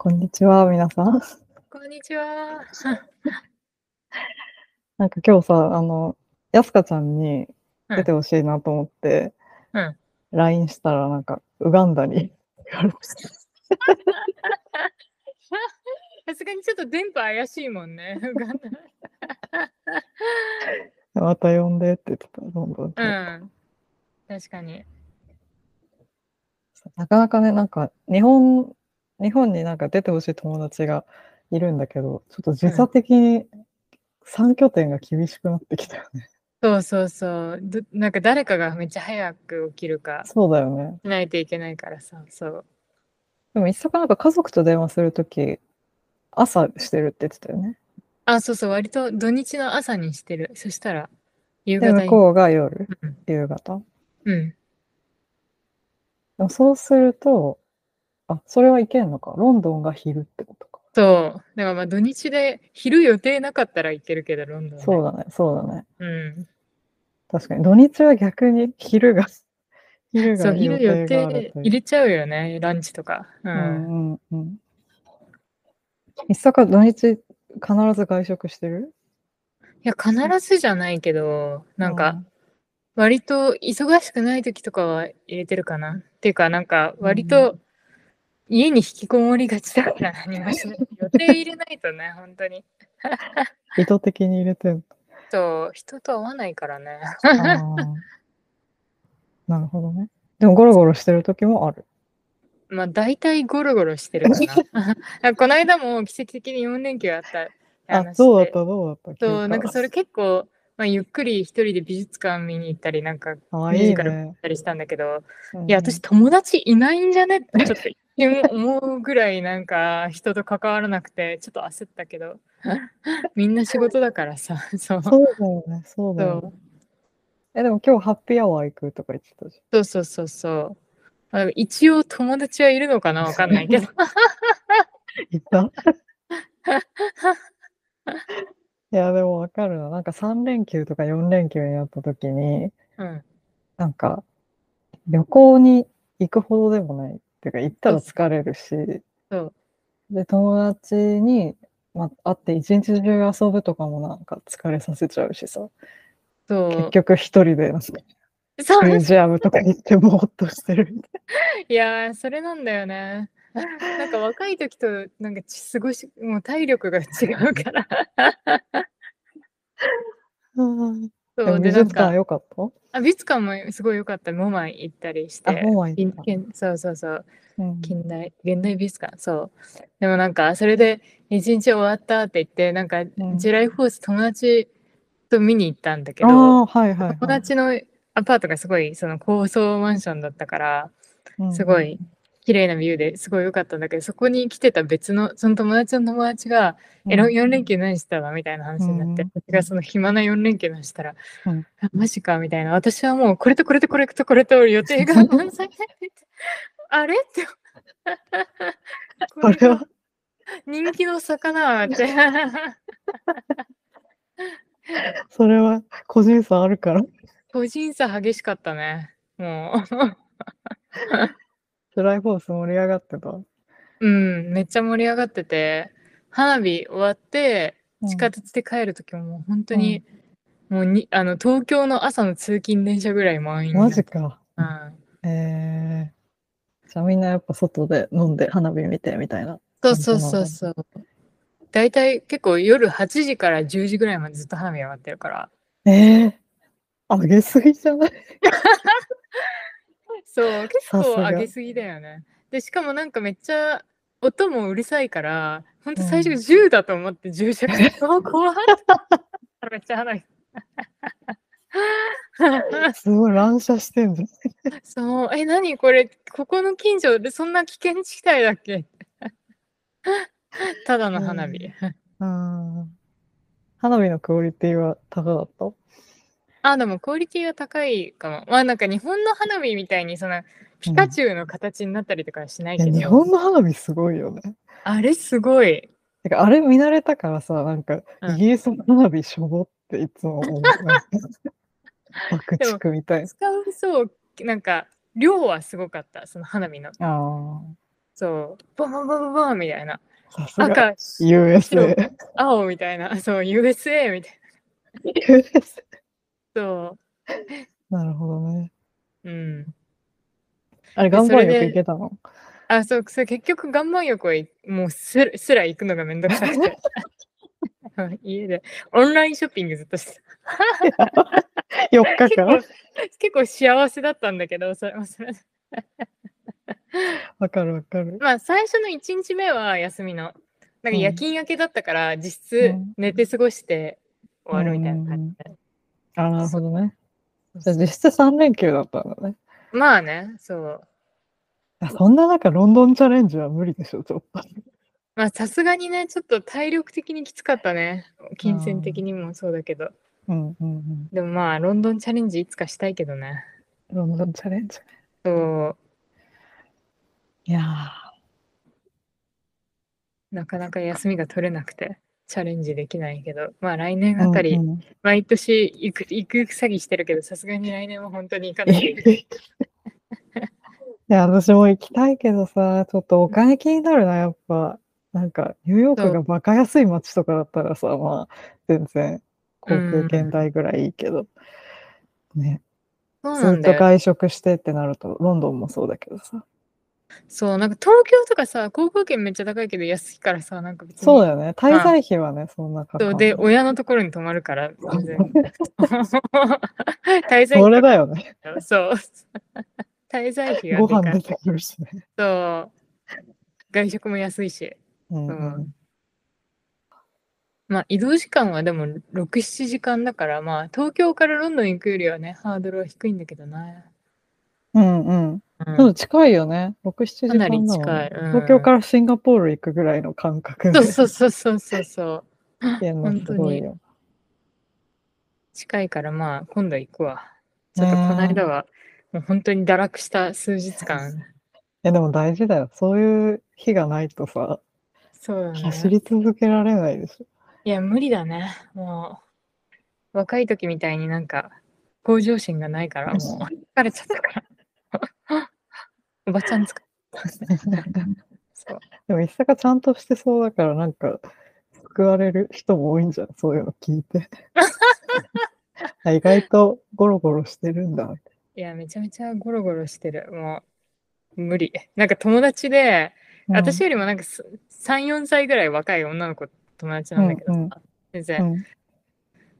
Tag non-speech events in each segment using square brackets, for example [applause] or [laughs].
こんにちは、皆さん。こんにちは。[laughs] なんか今日さ、あの、やすかちゃんにうん出てほしいなと思って、うん LINE したら、なんか、ウガンダに。[laughs] さすがにちょっと電波怪しいもんね。ウガンまた呼んでって言ってた、どんどん。ダうん。確かに。なかなかね、なんか、日本、日本になんか出てほしい友達がいるんだけど、ちょっと時差的に3拠点が厳しくなってきたよね。そうそうそう。どなんか誰かがめっちゃ早く起きるかそうだよね。しないといけないからさ。そう。でも、一坂なんか家族と電話するとき、朝してるって言ってたよね。あ、そうそう。割と土日の朝にしてる。そしたら、夕で、方に。向こうが夜、うん夕方。うん。でもそうすると、あ、それはいけんのか。ロンドンが昼ってことか。そう。だからまあ土日で昼予定なかったらいけるけど、ロンドン、ね。そうだね、そうだね。うん。確かに。土日は逆に昼が、[laughs] 昼そう、昼予定。入れちゃうよね。ランチとか。う。うんんうんうん。一坂土日必ず外食してる？いや、必ずじゃないけど、なんか、、割と忙しくない時とかは入れてるかな。っていうか、なんか、割うと家に引きこもりがちだから何もしない。予定入れないとね、[laughs] 本当に。意図的に入れてんのそう、人と会わないからね。なるほどね。でもゴロゴロしてる時もある。まあ、大体ゴロゴロしてるかな。[laughs] この間も奇跡的に4連休あったあ、話でどうだったどうだったそう、なんかそれ結構、まあ、ゆっくり一人で美術館見に行ったり、なんか、ミューいいジカル見ね。たりしたんだけど、うんいや、私友達いないんじゃねってちょっと一瞬思うぐらいなんか人と関わらなくてちょっと焦ったけどみんな仕事だからさ [laughs] そうそうだよね、そうだよね。え、でも今日ハッピーアワー行くとか言ってたじそうそうそうそうあ一応友達はいるのかなわかんないけどゃん。[laughs] いた？[laughs] いや、でもわかるな。なんか3連休とか4連休になった時に、うんなんか旅行に行くほどでもない。っていうか、行ったら疲れるし、そう。で、友達に、ま、会って一日中遊ぶとかもなんか疲れさせちゃうしさ、そ結局一人でなんかミュージアムとか行ってぼーっとしてるみたい [laughs] いやーそれなんだよね。なんか若い時となんかち過ごしもう体力が違うから。な。[laughs] そう美術館良かった？あ美術館もすごい良かった。モマイ行ったりして。あモマイ行った。そうそうそう。うん。近代現代美術館そう。でもなんかそれで一日終わったって言ってなんか、ん。ジェライフォース友達と見に行ったんだけど、はいはい、はい。友達のアパートがすごいその高層マンションだったからうん。すごい綺麗なビューですごい良かったんだけどそこに来てた別のその友達の友達が「えうん4連休何してたの?」みたいな話になって、うん私がその暇な4連休のしたら「うんあマジか」みたいな私はもうこれとこれとこれとこれと予定が満載であれってあれは人気の魚ってそれは個人差あるから。個人差激しかったねもスライフォース盛り上がってた？ううんめっちゃ盛り上がってて花火終わって地下鉄で帰る時ももう本当に、もうにあの東京の朝の通勤電車ぐらい満員マジか。うん、えー、じゃあみんなやっぱ外で飲んで花火見てみたいな。そうそうそうそう。大体結構夜8時から10時ぐらいまでずっと花火上がってるから。ええー、上げすぎじゃない？[laughs] そう結構上げすぎだよね。でしかもなんかめっちゃ音もうるさいからほんと最初うん。銃だと思って銃射して、[laughs] あ怖いめっちゃす。[laughs] ごい乱射してんじゃん。[laughs] そう、え、何これ、ここの近所でそんな危険地帯だっけ？ただの花火。うん。花火のクオリティは高かった？あ、でもクオリティは高いかも。まあなんか日本の花火みたいにそのピカチュウの形になったりとかはしないいやけど、日本の花火すごいよね。あれすごい。てかあれ見慣れたからさ、なんかうんイギリスの花火しょぼっていつも思う。[laughs] なんか爆竹みたいな。使うそう、なんか量はすごかった、その花火の。あそう、ボンボンボンボンボンみたいな。さすが赤、USA。青みたいな。そう、USA みたい USA な。[laughs] [laughs] そなるほどね。う。うん。あれ、で岩盤浴行けたの？あ、そう、それ結局岩盤浴はいもうすらすら行くのがめんどくさくて。[laughs] 家でオンラインショッピングずっとしてた。[laughs] 4日間？結構幸せだったんだけど、それそれわかるわかる。まあ最初の1日目は休みの。なんか夜勤明けだったから、実質うん寝て過ごして終わるみたいな感じで。あ、なるほどね。じゃ実質3連休だったんだね。まあね、そう。いやそんな中、ロンドンチャレンジは無理でしょ、ちょっと。まあさすがにね、ちょっと体力的にきつかったね。金銭的にもそうだけど。うんうんうん。でもまあ、ロンドンチャレンジいつかしたいけどね。ロンドンチャレンジね。そう。いやなかなか休みが取れなくて、チャレンジできないけど、まあ来年ー。あたり、うんうん毎年行く、行く詐欺してるけど、さすがに来年は本当に行かないと [laughs] いや、私も行きたいけどさ、ちょっとお金気になるな、やっぱ。なんか、ニューヨークがバカ安い街とかだったらさ、まあ、全然、航空券代ぐらいいいけど。ね、そうずっ。と外食してってなると、ロンドンもそうだけどさ。そう、なんか東京とかさ、航空券めっちゃ高いけど安いからさ、なんか別に。そうだよね。滞在費はね、そんなかかんないそうで、親のところに泊まるから、全然。[laughs] 滞在それ費だよね。そう。滞在費がご。飯出てくるしね。そう。外食も安いし。うんううんんまあ移動時間はでも6、7時間だから、まあ東京からロンドン行くよりはね、ハードルは低いんだけどな。うんうん。うんでも近いよね。6、7時かなり間だもん近い。うん東京からシンガポール行くぐらいの感覚でそうそうそうそうそうそう。行けすごいよ。近いからまあ今度行くわ。ちょっとこの間はもう本当に堕落した数日間。え、でも大事だよ。そういう日がないとさ、そうだね。走り続けられないでしょ。いや、無理だね。もう、若い時みたいになんか、向上心がないから、もう、疲れちゃったから。[laughs] おばちゃん使。[laughs] そう。でも、一坂ちゃんとしてそうだから、なんか、救われる人も多いんじゃん。そういうの聞いて。[laughs] あ意外とゴロゴロしてるんだ。いや、めちゃめちゃゴロゴロしてる。もう、無理。なんか友達で、うん私よりもなんかす3、4歳ぐらい若い女の子友達なんだけどさ、うんうん全然。うん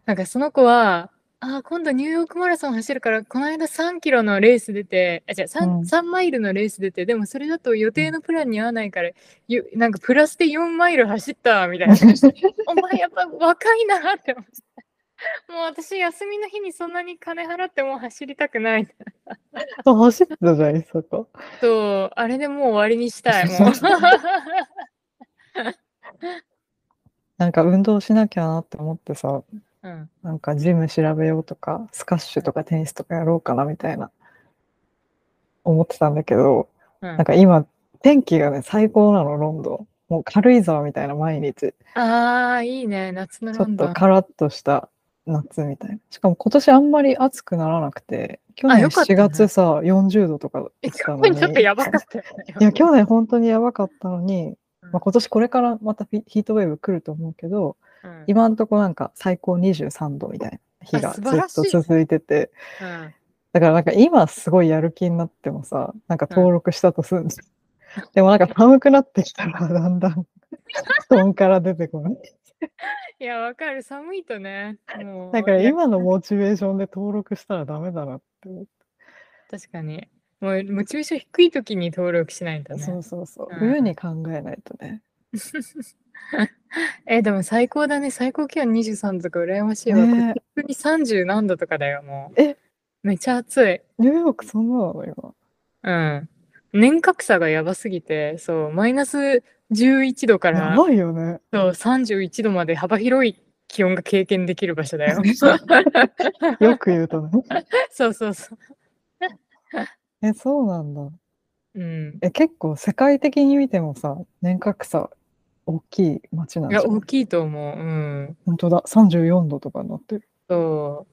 なんかその子は、あー今度ニューヨークマラソン走るから、この間3キロのレース出て、あ、じゃ 3, うん3マイルのレース出て、でもそれだと予定のプランに合わないから、ゆなんかプラスで4マイル走ったみたいな。[laughs] お前やっぱ若いなって思って。もう私休みの日にそんなに金払ってもう走りたくない。あ走ってたじゃん、一坂。そう、あれでもう終わりにしたい。[laughs] もう [laughs] なんか運動しなきゃなって思ってさ、うん、なんかジム調べようとか、スカッシュとかテニスとかやろうかなみたいな、思ってたんだけど、うんなんか今、天気がね、最高なの、ロンドン。もう軽井沢みたいな毎日。ああ、いいね。夏のちょっロンドン。とカラッとした夏みたいな。しかも今年あんまり暑くならなくて、去年4あよかったね月さ、40度とかだっえ、たのに。去年ちょっとやばかったよね。いや、去年本当にやばかったのに、うんまあ、今年これからまたヒヒートウェーブ来ると思うけど、うん今んとこなんか最高23度みたいな日があずっと続いてて、うんだからなんか今すごいやる気になってもさ、なんか登録したとするんですよ。でもなんか寒くなってきたらだんだん [laughs] 布団から出てこない。いや、わかる。寒いとね。だから今のモチベーションで登録したらダメだなって思って。確かに。もうモチベーション低い時に登録しないとね。そうそうそう。うん冬に考えないとね。[laughs] [laughs] え、でも最高だね。最高気温23度とか羨ましいわ。ねえここに30何度とかだよ、もう。えめっちゃ暑い。ニューヨークそんななの今。うん。年較差がやばすぎて、そう、マイナス11度かやらばいよね。そう31度まで幅広い気温が経験できる場所だよ。[laughs] よく言うとね。[laughs] そうそうそう。え、そうなんだ。うん。え、結構世界的に見てもさ、年較差大きい街なんいや、じゃん大きいと思う。うん。本当だ、34度とかになってる。そ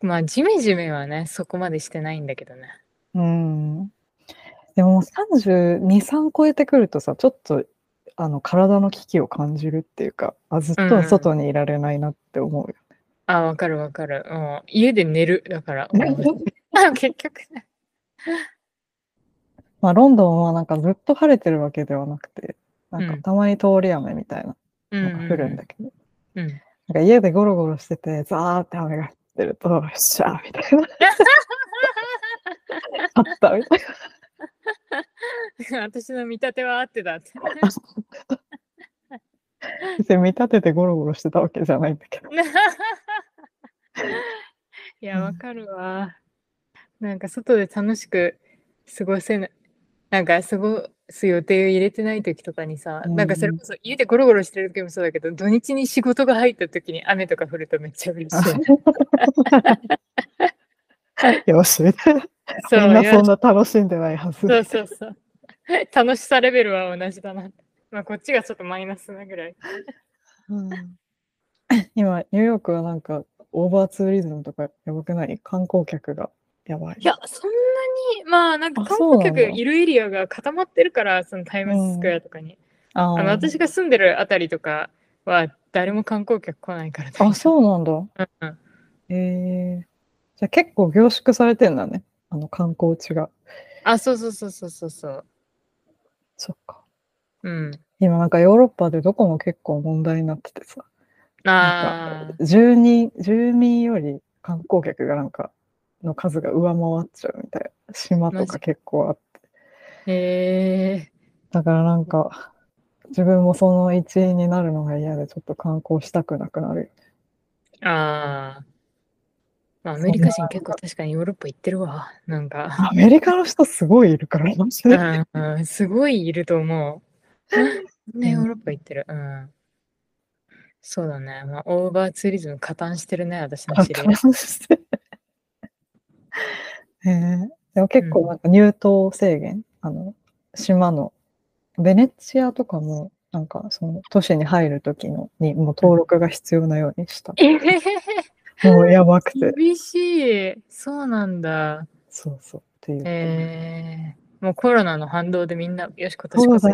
う。まあ、ジメジメはね、そこまでしてないんだけどね。うん。でももう32、3超えてくるとさ、ちょっと、あの、体の危機を感じるっていうか、あ、ずっとは外にいられないなって思うよ。あ、わかるわかる。うん、家で寝る。だから。[laughs] 結局ね。まあ、ロンドンはなんかずっと晴れてるわけではなくて、なんうんかたまに通り雨みたいなうんのが降るんだけど、うん。なんか家でゴロゴロしてて、ザーって雨が降ってると、よっしゃーみたいな。あったみたい私の見立ては合ってたって。な。別に見立ててゴロゴロしてたわけじゃないんだけど。いや、わかるわ。なんか外で楽しく過ごせない。なんか過ごす予定を入れてない時とかにさ、うんなんかそれこそ家でゴロゴロしてる時もそうだけど、土日に仕事が入った時に雨とか降るとめっちゃ嬉しい。[laughs] よし、みたいな。そうみんなそんよな楽しんでないはず。そうそうそう。楽しさレベルは同じだな。まあこっちがちょっとマイナスなぐらい。うん今、ニューヨークはなんか、オーバーツーリズムとかやばくない？観光客がやばい。いや、そんなに、まあなんかあ観光客いるエリアが固まってるから、そのタイムズスクエアとかに。ああの私が住んでるあたりとかは誰も観光客来ないからあ、そうなんだ。うんうんえー、じゃあ結構凝縮されてんだね。あの観光地が。あ、そうそうそうそうそうそう。そっか。うん。今なんかヨーロッパでどこも結構問題になっててさ。ああ、住人、住民より観光客がなんか、の数が上回っちゃうみたいな。島とか結構あって。へえだからなんか、自分もその一員になるのが嫌でちょっと観光したくなくなるよ。ああ。まあ、アメリカ人結構確かにヨーロッパ行ってるわ。なんか。アメリカの人すごいいるから、マジで。うんうん、すごいいると思う。ね、ヨーロッパ行ってる。うん。そうだね。まあ、オーバーツーリズム加担してるね、私の知り合い。へえでも結構なんか入島制限、あの、島の、ベネチアとかも、なんかその都市に入るときのにもう登録が必要なようにした。えへへへもうやばくて。厳しい。そうなんだ。そうそう。っていう。えー、もうコロナの反動でみんな、よし、今年こそ。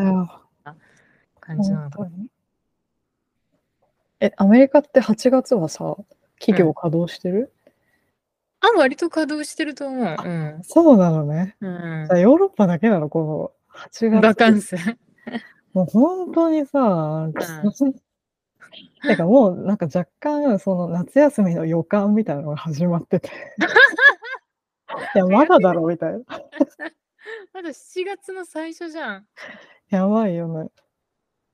感じなのか。え、アメリカって8月はさ、企業稼働してる、あ、割と稼働してると思う。うん。そうなのね。うんじゃあヨーロッパだけなの？この8月。バカンス。[laughs] もう本当にさ、[laughs] てかもうなんか若干その夏休みの予感みたいなのが始まってて。[laughs] いや、まだだろみたいな。まだ7月の最初じゃん。やばいよね。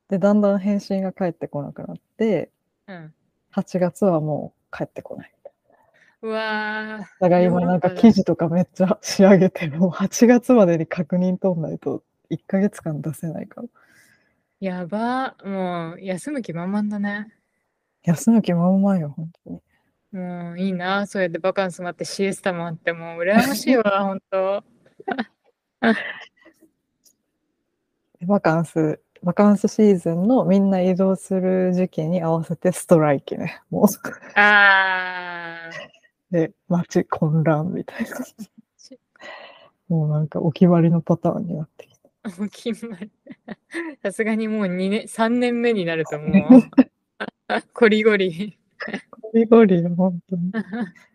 で、だんだん返信が返ってこなくなって、うん。8月はもう帰ってこない。うわー。だから今なんか記事とかめっちゃ仕上げて、もう8月までに確認取んないと1ヶ月間出せないから。やば。もう、休む気満々だね。休む気満々よ、本当に。もういいな。そうやってバカンスもあって、シエスタもあって、もう羨ましいわ、[laughs] 本当。で [laughs] バカンス、バカンスシーズンのみんな移動する時期に合わせてストライキね。もう、あで、街混乱みたいな。もうなんかお決まりのパターンになってきた。ー。もう決まり。[laughs] さすがにもう2年、3年目になるともう、[laughs] コリゴリ。ゴリゴリよ、本当に。[laughs]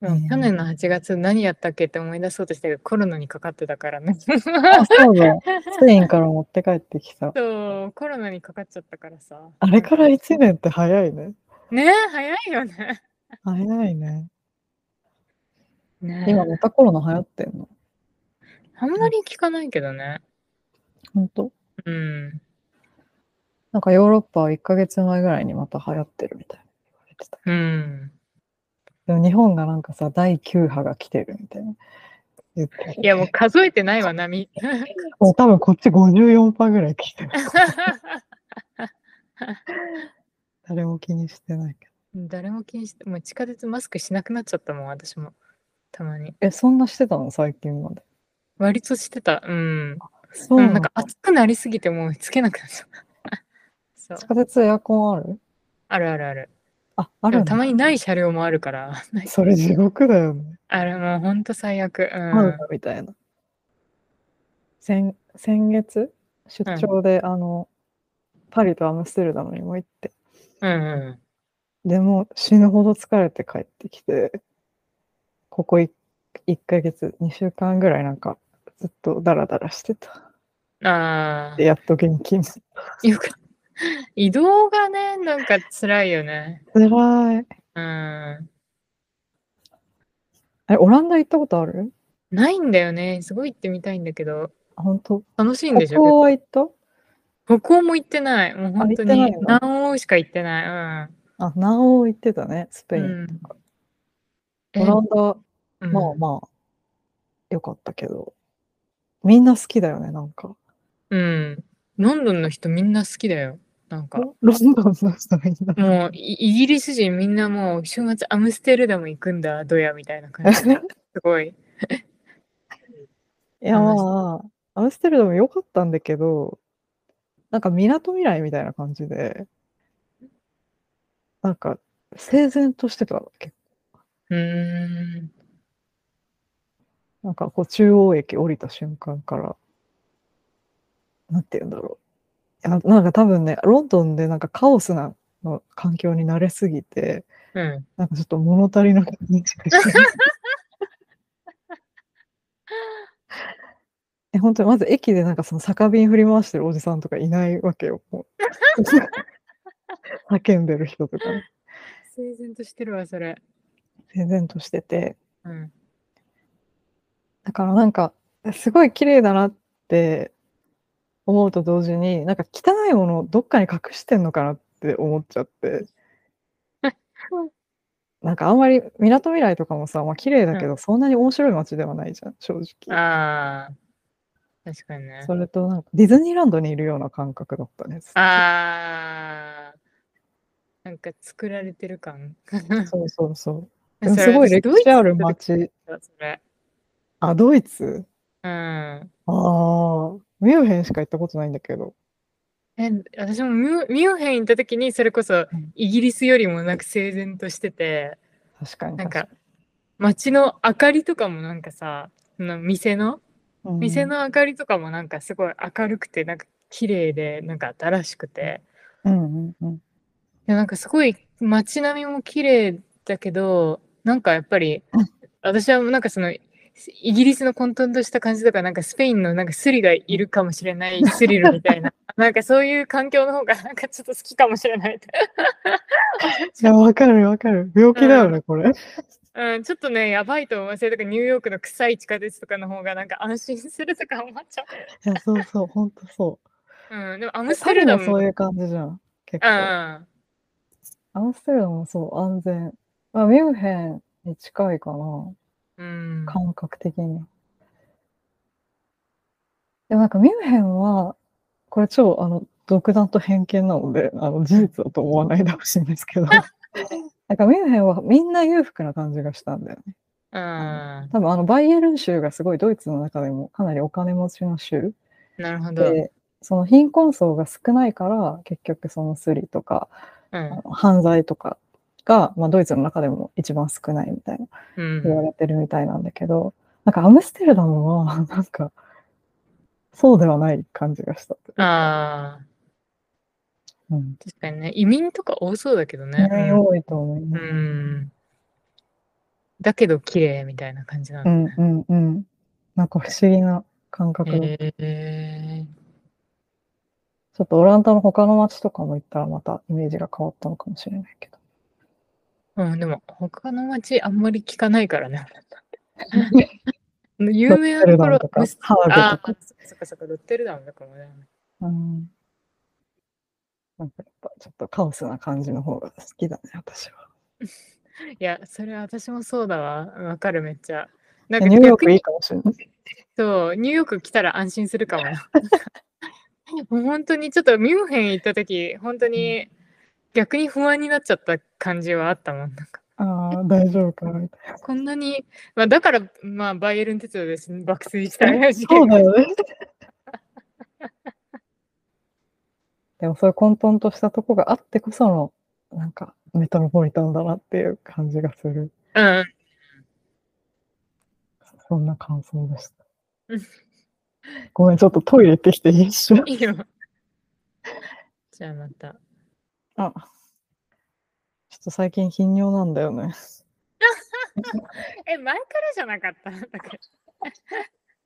去年の8月何やったっけって思い出そうとしたけど、コロナにかかってたからね。あ、そうだ。スペインから持って帰ってきた。そう、コロナにかかっちゃったからさ。あれから1年って早いね。ねえ、早いよね。早いね。ねえ今またコロナ流行ってんの？あんまり聞かないけどね。本当？うん。なんかヨーロッパは1ヶ月前ぐらいにまた流行ってるみたいな言われてた。うん。でも日本がなんかさ、第9波が来てるみたいな。いや、もう数えてないわ、波。[laughs] もう多分こっち54%ぐらい来てる。[laughs] 誰も気にしてないけど。誰も気にして、もう地下鉄マスクしなくなっちゃったもん、私も。たまに。え、そんなしてたの？最近まで。割としてた。うん。そううん、なんか暑くなりすぎてもうつけなくなっちゃった。[laughs] そう地。下鉄エアコンある？あるあるある。あ、あるたまにない車両もあるから、[laughs] それ地獄だよね。あれもうほんと最悪。うん。みたいな。先先月？出張で、あのパリとアムステルダムにも行ってうんうん。でも死ぬほど疲れて帰ってきてここ 1, 1ヶ月2週間ぐらいなんかずっとダラダラしてたあでやっと元気になっあ、よく。移動がね、なんか辛いよね。た辛いうん。えオランダ行ったことある？ないんだよね。すごい行ってみたいんだけど、あ本当？楽しいんでし北ょ欧は行った？北欧も行ってない。もう本当に行ってないの？南欧しか行ってない。あ南欧行ってたねスペイン、うん。オランダうんまあまあよかったけどみんな好きだよねなんかうん。ロンドンの人みんな好きだよ。なんか。ロンドンの人みんなもうイイギリス人みんなもう週末アムステルダム行くんだ、どやみたいな感じで。[laughs] すごい。いやまあ、アムステルダム良かったんだけど、なんか港未来みたいな感じで、なんか整然としてた結構うーん。なんかこう中央駅降りた瞬間から、なんて言うんだろう。いやなんか多分ね、ロンドンでなんかカオスなの環境に慣れすぎて、うん。なんかちょっと物足りな感じがして。[laughs] え、本当にまず駅でなんかその酒瓶振り回してるおじさんとかいないわけよ。もう [laughs] 叫んでる人とかね、整然としてるわ、それ。整然としてて。うん。だからなんか、すごい綺麗だなって思うと同時に、なんか汚いものをどっかに隠してんのかなって思っちゃって。[laughs] なんかあんまり港未来とかもさ、まあ綺麗だけど、そんなに面白い街ではないじゃん、正直。ああ。確かにね。それとなんかディズニーランドにいるような感覚だったね。ずっとああ。なんか作られてる感。そうそうそう。[laughs] でもすごい私歴史ある街。だそれ。あ、ドイツ？うん。ああ、ミュンヘンしか行ったことないんだけど。え、私もミュミュンヘン行った時にそれこそんイギリスよりもなんか整然としてて、確かになん確か街の明かりとかもなんかさ、その店の。店の明かりとかもなんかすごい明るくてなんか綺麗でなんか新しくて、うんうんうん。でなんかすごい街並みも綺麗だけど、なんかやっぱりうん私はなんかそのイギリスの混沌とした感じとか、なんかスペインのなんかスリがいるかもしれないスリルみたいな、[laughs] なんかそういう環境の方がなんかちょっと好きかもしれない。いや、わかるわかる。病気だよね、これ。うん、ちょっとね、やばいと思う。それとかニューヨークの臭い地下鉄とかの方がなんか安心するとか思っちゃいや、そうそう、ほんとそう。う。うん、でもアムステルダムもそういう感じじゃん。結うん、構。アムステルダムもそう、安全。まあ、ミュンヘンに近いかな。うん。感覚的に。でもなんかミュンヘンは、これ超、あの、独断と偏見なので、あの、事実だと思わないでほしいんですけど、[laughs] なんかミュンヘンはみんな裕福な感じがしたんだよね。うん。多分あの、バイエルン州がすごいドイツの中でもかなりお金持ちの州なるほど。で、その貧困層が少ないから、結局そのスリとか、うん犯罪とかが、まあ、ドイツの中でも一番少ないみたいなうん言われてるみたいなんだけど、なんかアムステルダムは、なんか、そうではない感じがしたあ、うん。確かにね。移民とか多そうだけどね。ね、多いと思いうん。ます。うんだけど綺麗みたいな感じなうんのね。うんうん。なんか不思議な感覚だったへえちょっとオランダの他の街とかも行ったらまたイメージが変わったのかもしれないけど。うん、でも他の街あんまり聞かないからね。[laughs] 有名なところハーグとかああ、そっかそっか、ロッテルダムだからね。うん。なんかやっぱちょっとカオスな感じの方が好きだね、私は。[laughs] いや、それ私もそうだわ。わかる、めっちゃ。なんえかニューヨークいいかもしれない。そう、ニューヨーク来たら安心するかもな。[laughs] もう本当にちょっとミュンヘン行った時、本当に逆に不安になっちゃった感じはあったもん。なんかああ、大丈夫かなみたいな。こんなに、まあ、だから、まあ、バイエルン鉄道です爆睡した事そうだよね。でもそういう混沌としたとこがあってこそのなんかメトロポリタンだなっていう感じがする。うん。そんな感想でしたうん。[laughs] ごめん、ちょっとトイレ行ってきていい一緒。いいよ。じゃあまた。あ、ちょっと最近頻尿なんだよね。[laughs] え、前からじゃなかった？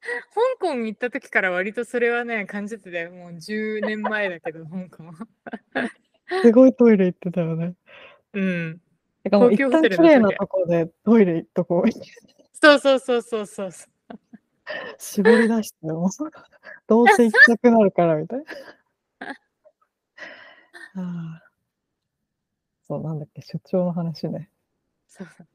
香港行った時から割とそれはね、感じてたよ。もう10年前だけど、[laughs] 香港。すごいトイレ行ってたよね。うん。てかもう一高級ホテルの旦綺麗なトイレとこでトイレ行っとこう。そうそうそうそうそう。絞り出しても、[laughs] どうせ行きたくなるからみたいな。[laughs] はあそう、なんだっけ、出張の話ね。そうそう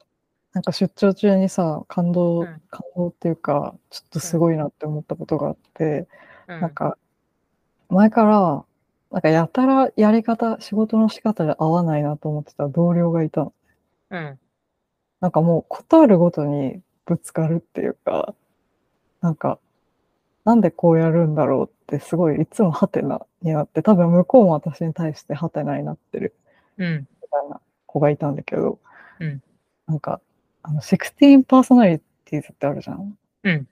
なんか出張中にさ、感動、うん感動っていうか、ちょっとすごいなって思ったことがあって、うんなんか、前から、なんかやたらやり方、仕事の仕方で合わないなと思ってた同僚がいたの。うん。なんかもう、ことあるごとにぶつかるっていうか、なんか、なんでこうやるんだろうってすごいいつもハテナになって、多分向こうも私に対してハテナになってるうん。みたいな子がいたんだけど、うんなんか、あの、16パーソナリティーズってあるじゃんうん。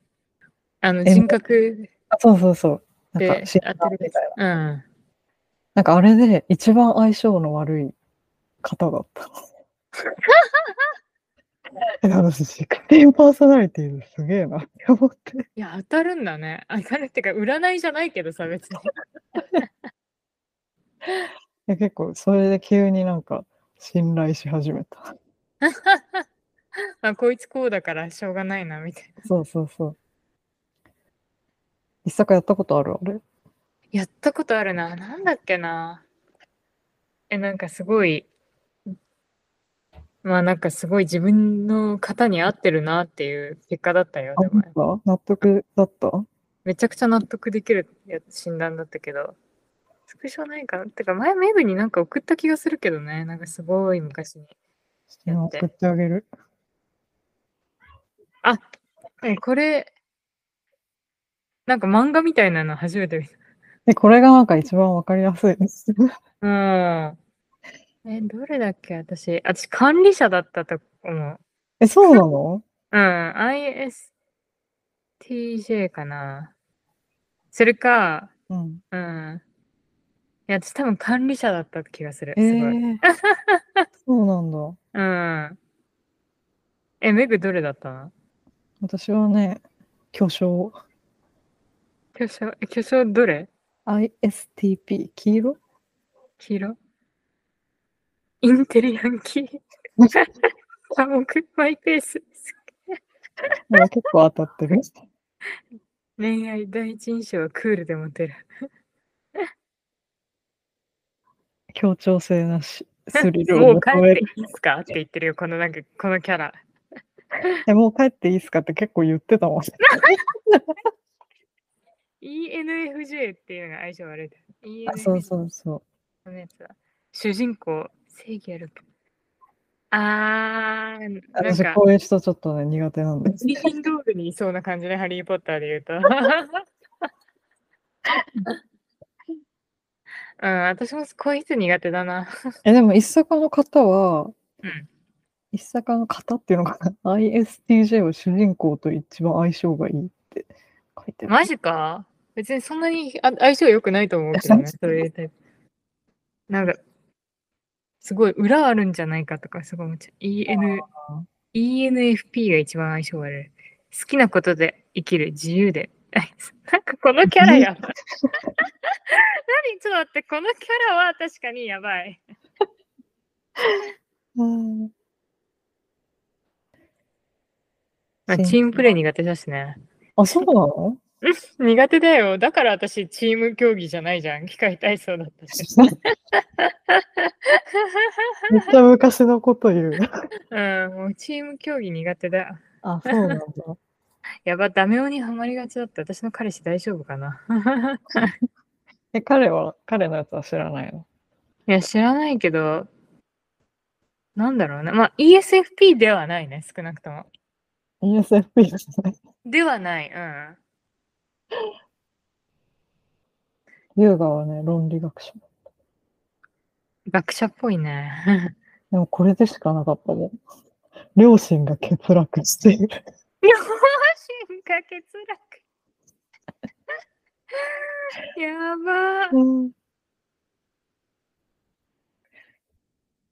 あの、え人格あ、そうそうそう。なんでか、診当断みたいな。うん。なんかあれで一番相性の悪い方だった私、16パーソナリティーズすげえなって思って。いや、当たるんだね。当たるってか、占いじゃないけどさ、別に。[laughs] で結構、それで急になんか信頼し始めた。[laughs] [laughs] あ、こいつこうだからしょうがないな、みたいな。そうそうそう。一作やったことあるあれ？やったことあるな。なんだっけな。え、なんかすごい、まあなんかすごい自分の型に合ってるなっていう結果だったよ。あ、でもなんか納得だった？めちゃくちゃ納得できるや診断だったけど、スクショないかな。てか前メグになんか送った気がするけどね。なんかすごい昔に。やって今送ってあげる。え、これ、なんか漫画みたいなの初めて見た。で、これがなんか一番わかりやすいです。うん。え、どれだっけ私、私管理者だったと思う。え、そうなの？うん、ISTJ かな。それか、うん。うん。いや、私多分管理者だった気がする。えすごい。ー、そうなんだ。[laughs] うん。え、メグどれだったの？私はね、巨匠。巨匠、え巨匠どれ？ISTP、黄色？黄色？インテリヤンキー？科目、マイペース。もう結構当たってる。恋愛第一印象はクールでモテる。協調性なし、スリルもう帰っを求める。ていいっすか？って言ってるよ、このなんか、このキャラ。え、もう帰っていいっすかって結構言ってたもん。ENFJ っていうのが相性悪いです。あそうそうそう。のやつだ。主人公、正義ある。あー、なん私か、こういう人ちょっとね、苦手なんです。リフィンドールにいそうな感じで、ハリー・ポッターで言うと。[laughs] うん、私もこういう人苦手だな。え、でも一作の方は、うん一作の方っていうのかな ?ISTJ は主人公と一番相性がいいって書いてある。マジか？別にそんなにあ相性良くないと思うけどね、そういうタイプ。なんか、すごい裏あるんじゃないかとかすごい思っちゃう。EN あ ENFP が一番相性悪い。好きなことで生きる自由で。[laughs] なんかこのキャラやばい。[laughs] 何？ちょっと待って、このキャラは確かにやばい。[laughs] うんまあ、チームプレイ苦手だしね。あ、そうなの？苦手だよ。だから私チーム競技じゃないじゃん。機械体操だったし。めっちゃ昔のこと言う。うん、もうチーム競技苦手だ。あ、そうなんだ。[laughs] やば、ダメ男にはまりがちだった。私の彼氏大丈夫かな？[laughs] え、彼は、彼のやつは知らないの？いや、知らないけど、なんだろうな。まあ、ESFP ではないね、少なくとも。?ESFP ですね。ではない。うん。優雅はね、論理学者。学者っぽいね。[laughs] でもこれでしかなかったもん。両親が欠落している。両親が欠落。[laughs] やばー。うん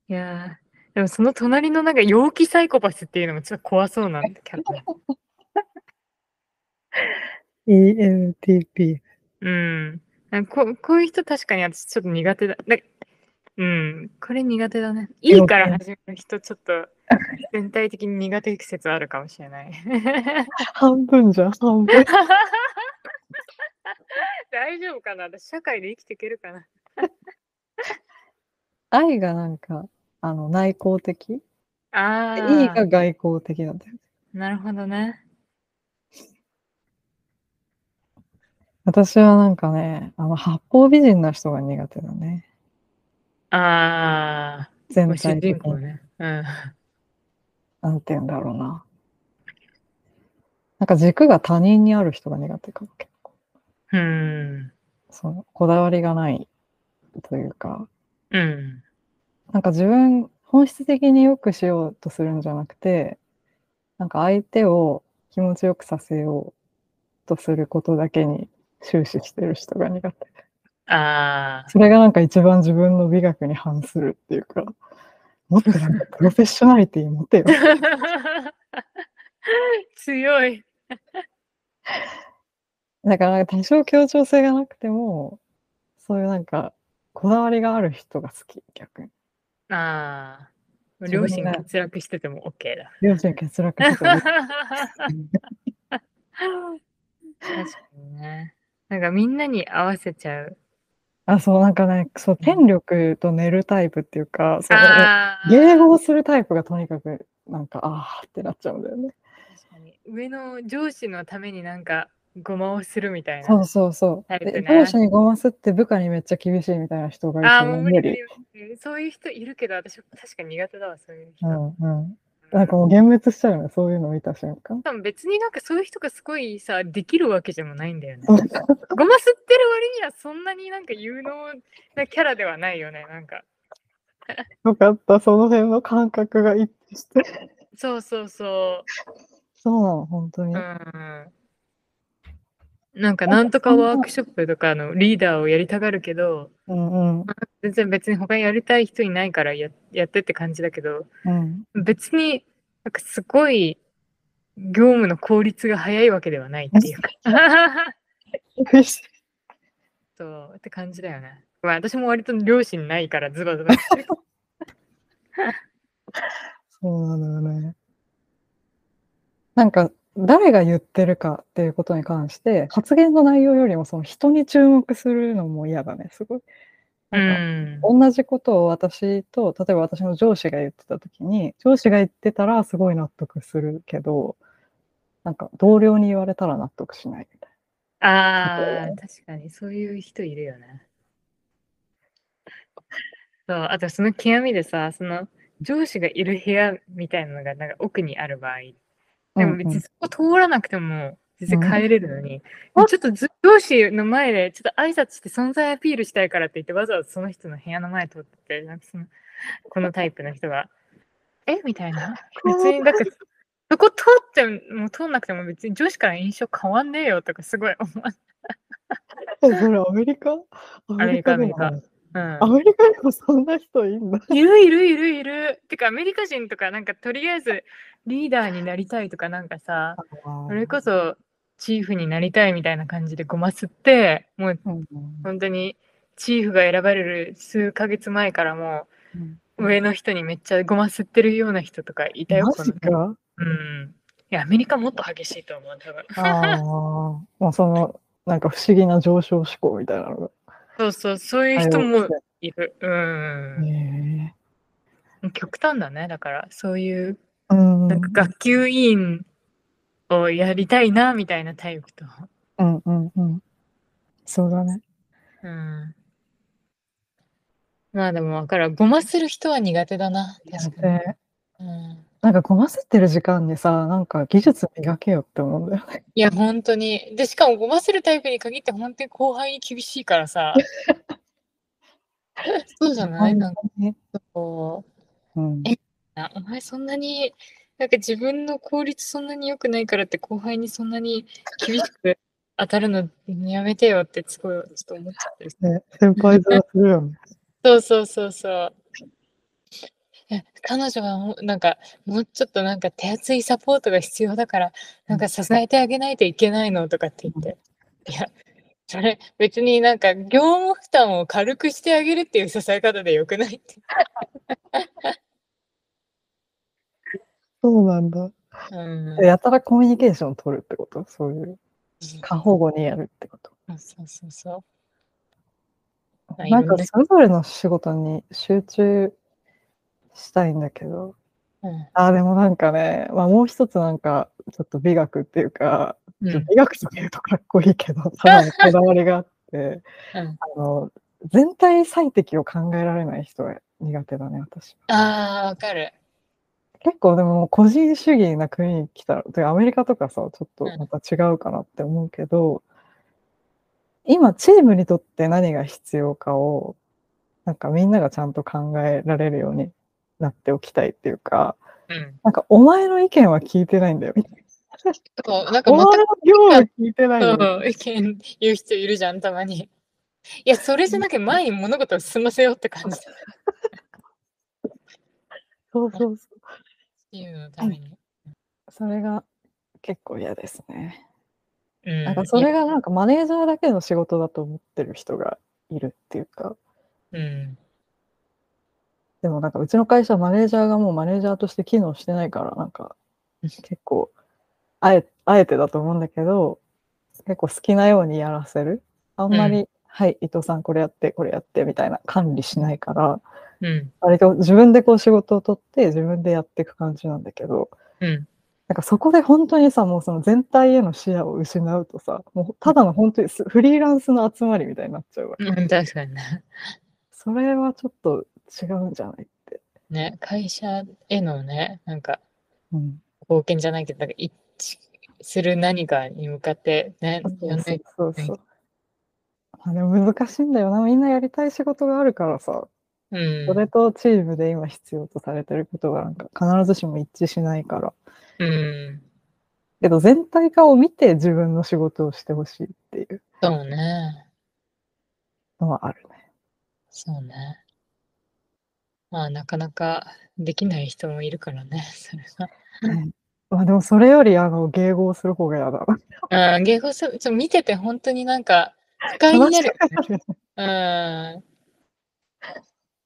いやーでもその隣のなんか陽気サイコパスっていうのもちょっと怖そうなんだキャラ。ENTP。うん。ここういう人確かに私ちょっと苦手だ。だうん。これ苦手だね。いいから始める人ちょっと全体的に苦手説あるかもしれない。半分じゃん、半分。[laughs] 大丈夫かな？私社会で生きていけるかな？[laughs] 愛がなんか、あの、内向的？あ E があ。外向的なんだよね。なるほどね。私はなんかね、あの、八方美人な人が苦手だね。ああ。全主体的に。ね。うん。なんて言うんだろうな。なんか軸が他人にある人が苦手かも結構。うん。その、こだわりがないというか、うん。なんか自分、本質的に良くしようとするんじゃなくて、なんか相手を気持ちよくさせようとすることだけに終始してる人が苦手。ああ。それがなんか一番自分の美学に反するっていうか、もっとなんかプロフェッショナリティ持てよ。[laughs] 強い。だから多少協調性がなくても、そういうなんかこだわりがある人が好き、逆に。ああ。両親欠落してても OK だ。両親欠落してたり [laughs] 確かにね。なんかみんなに合わせちゃう。あ、そう、なんかね、そう、権力と寝るタイプっていうか、そ。迎合するタイプがとにかく、なんか、あーってなっちゃうんだよね。確かに上の上司のためになんかごまをするみたいな。そうそうそう。ね上司にごますって部下にめっちゃ厳しいみたいな人がいてもう無理そういう人いるけど、私確かに苦手だわ、そういう人。うんうん。なんかもう幻滅しちゃうよね、そういうの見た瞬間。多分別になんかそういう人がすごいさ、できるわけじゃもないんだよね。うんごま吸ってる割にはそんなになんか有能なキャラではないよね、なんか。よかった、その辺の感覚が一致して。そうそうそそうなの、本当に。う。うん。なんかなんとかワークショップとかのリーダーをやりたがるけど、うんうん。全然別に他にやりたい人いないからややってって感じだけど、うん。別になんかすごい業務の効率が早いわけではないっていうか。[laughs] そうって感じだよね。まあ私も割と両親ないからズバズバしてる。[laughs] そうなのよね。なんか、誰が言ってるかっていうことに関して、発言の内容よりもその人に注目するのも嫌だね、すごい。うなんか、ん。同じことを私と、例えば私の上司が言ってたときに、上司が言ってたらすごい納得するけど、なんか同僚に言われたら納得しないみたいああ、確かにそういう人いるよね。[laughs] そう、あとその極みでさ、その上司がいる部屋みたいなのがなんか奥にある場合、でも別にそこ通らなくても全然帰れるのに、うん。ちょっとず上司の前でちょっと挨拶して存在アピールしたいからって言ってわざわざその人の部屋の前通ってて、なんかそのこのタイプの人が、え？みたいな。別に、だってそこ通っても通んなくても別に上司から印象変わんねえよとかすごい思う。な。え、それアメリカ？アメリカアメリうんアメリカにもそんな人いんだ。いるいるいるいる。てかアメリカ人とかなんかとりあえずリーダーになりたいとかなんかさ、それこそチーフになりたいみたいな感じでごますって、もう本当にチーフが選ばれる数ヶ月前からもう上の人にめっちゃごますってるような人とかいたよ。マジか？うん。いや、アメリカもっと激しいと思う、多分。ああ、もうその、なんか不思議な上昇志向みたいなのが。そうそう、そういう人もいる。うん。へ極端だね。だから、そういう、えうん。なんか学級委員をやりたいな、みたいなタイプと。うんうんうん。そうだね。うん。まあでも分からん。ごまする人は苦手だな。確かに。でうん、なんかごませってる時間にさ、なんか技術磨けよって思うんだよね。いや、本当に。で、しかもごまするタイプに限って本当に後輩に厳しいからさ。[laughs] そうじゃない？なんかね。こうん。えあお前そんなに、なんか自分の効率そんなに良くないからって後輩にそんなに厳しく当たるのやめてよってすごいちょっと思っちゃってる。ね、先輩面するよね。[laughs] そうそうそうそう。いや彼女はなんかもうちょっとなんか手厚いサポートが必要だからなんか支えてあげないといけないのとかって言っていやそれ別になんか業務負担を軽くしてあげるっていう支え方でよくないって。そうなんだ。うん、やたらコミュニケーション取るってこと？そういう、過保護にやるってこと？そうそうそう。あなんかそれぞれの仕事に集中したいんだけど、うん。あーでもなんかね、まあ、もう一つなんかちょっと美学っていうか、うん。美学とか言うとかっこいいけど、ただのこだわりがあって、[laughs] うん。あの全体最適を考えられない人が苦手だね、私。ああ、わかる。結構でも個人主義な国に来たら、でアメリカとかさ、ちょっとまた違うかなって思うけど、今チームにとって何が必要かを、なんかみんながちゃんと考えられるようになっておきたいっていうか、うん。なんかお前の意見は聞いてないんだよ、みたいそう、なんかな。お前の業務聞いてないよ。意見言う人いるじゃん、たまに。いや、それじゃなきゃ前に物事を進ませようって感じ。そうそうそう。チームのために。それが結構嫌ですね。うん。なんかそれがなんかマネージャーだけの仕事だと思ってる人がいるっていうか、うん。でもなんかうちの会社マネージャーがもうマネージャーとして機能してないから、なんか結構、あえあえてだと思うんだけど、結構好きなようにやらせる。あんまり、うはい、伊藤さんこれやって、これやってみたいな管理しないから、うん。割と自分でこう仕事を取って自分でやっていく感じなんだけど、うん。なんかそこで本当にさ、もうその全体への視野を失うとさ、もうただの本当にスフリーランスの集まりみたいになっちゃうわけ。うん、確かにね。それはちょっと違うんじゃないって。ね、会社へのね、なんかうん。貢献じゃないけど、なんか一致する何かに向かってね、やんないそうそうそう。まあでも難しいんだよな。みんなやりたい仕事があるからさ、うん。それとチームで今必要とされてることがなんか必ずしも一致しないから。うん。けど全体化を見て自分の仕事をしてほしいっていうそうね。のはあるね。そうね。まあ、なかなかできない人もいるからね、[laughs] それは。ねまあでもそれよりあの迎合する方が嫌だな。うん、ゲホス、ちょ見てて本当になんか不快になるん。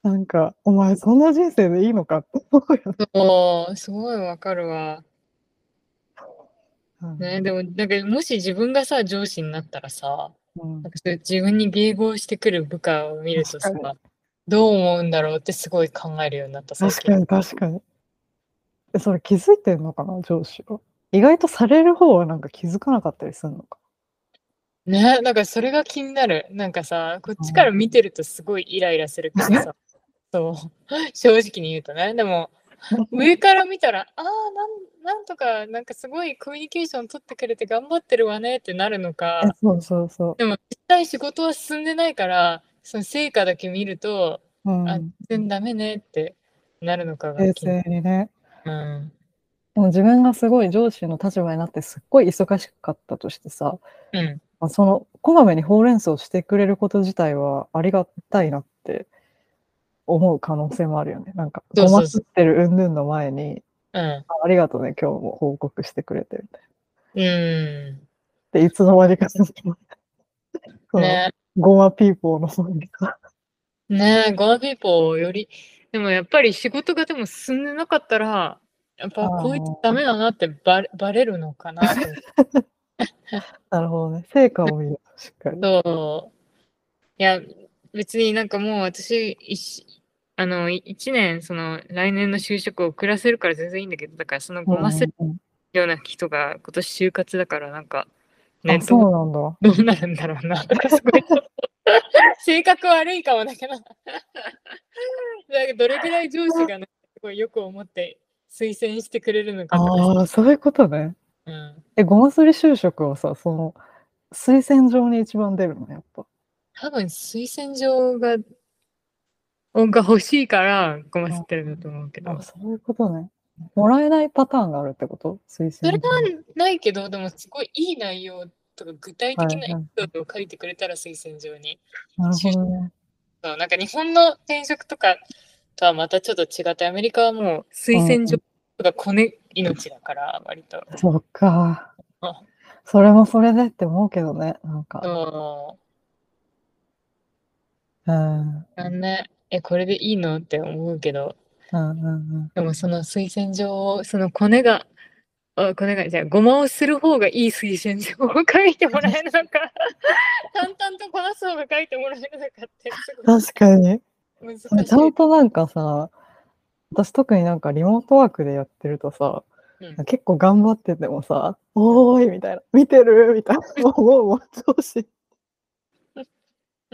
なんか、お前そんな人生でいいのかって思うよね。そう、すごいわかるわ。うんね、でも、なんかもし自分がさ、上司になったらさ、うんなんか自分に迎合してくる部下を見るとさどう思うんだろうってすごい考えるようになった。確かに確かに。え、それ気づいてんのかな、上司は？意外とされる方はなんか気づかなかったりするのか？ね、なんかそれが気になる。なんかさ、こっちから見てるとすごいイライラするけどさ、そう、[laughs] 正直に言うとね。でも、上から見たら、ああ、なんなんとか、なんかすごいコミュニケーション取ってくれて頑張ってるわねってなるのえか、そうそうそでも実際仕事は進んでないから、その成果だけ見ると、う。うん。あ、全然ダメねってなるのかが冷静にね。うん。でも自分がすごい上司の立場になってすっごい忙しかったとしてさ、うん。まあそのこまめにほうれん草をしてくれること自体はありがたいなって思う可能性もあるよね。なんか、ごってる云々の前に、うん。あありがとうね、今日も報告してくれてみたいな。うん。で、いつの間にかその、そのねごまピーポーの方にさ、ねえ、ゴアピーポーより、でもやっぱり仕事がでも進んでなかったら、やっぱこいつダメだなってバレバレるのかな。[laughs] なるほどね。成果を見る、しっかり。そう。いや、別になんかもう私、一あの、い一年、その、来年の就職を遅らせるから全然いいんだけど、だからそのごまするような人が今年就活だから、なんか、ね、そううなんだ。どうなるんだろうな、とかすごい。性格悪いかもだけど。[laughs] どどれぐらい上司がね、すごいよく思って推薦してくれるのかああ、そういうことね。うん、え、ごますり就職はさ、その、推薦状に一番出るの、やっぱ。多分推薦状が音が欲しいからごますってるんだと思うけどあ、。そういうことね。もらえないパターンがあるってこと？推薦それはないけど、でもすごいいい内容とか具体的なエピソードを書いてくれたら推薦状に。なるほどね。そうなんか日本の転職とかとはまたちょっと違って、アメリカはもう推薦状とかコネ命だから、割と。そっかうん。それもそれでって思うけどね。なんか。そうん。う。なんね、え、これでいいの？って思うけど、うんうんうん。でもその推薦状を、そのコネが、あコネが、じゃあ、ごまをする方がいい推薦状を書いてもらえるのか、[laughs] 淡々とこなす方が書いてもらえるのかって、確かに。ちゃんとなんかさ、私特になんかリモートワークでやってるとさ、うん結構頑張っててもさ、おーいみたいな、見てるみたいな、もう、もう、調子。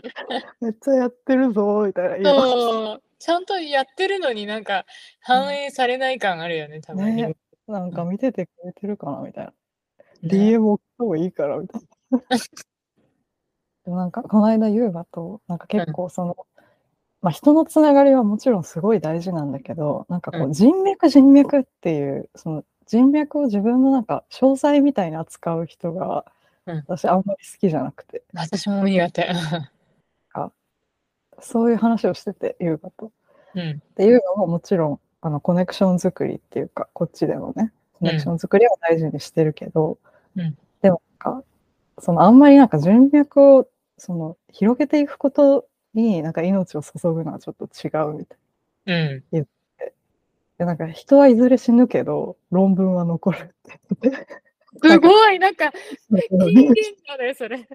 [laughs] めっちゃやってるぞみたいな。今そうちゃんとやってるのになんか反映されない感あるよね、たまに。ねなんか見ててくれてるかなみたいな。ね DM 送った方がいいからみたいな。[laughs] でもなんか、この間優雅と、なんか結構その、まあ人のつながりはもちろんすごい大事なんだけど、なんかこうう人脈人脈っていう、その人脈を自分のなんか詳細みたいに扱う人が、うん私あんまり好きじゃなくて、私も苦手。[laughs] そういう話をしてて、優雅と。うん。で、優雅ももちろん、あの、コネクション作りっていうか、こっちでもね、コネクション作りは大事にしてるけど、うんでもなんか、そのあんまりなんか人脈を、その、広げていくことになんか命を注ぐのはちょっと違うみたいうん。で、なんか人はいずれ死ぬけど、論文は残るって言って。すごい、なんか、え金言だね、それ。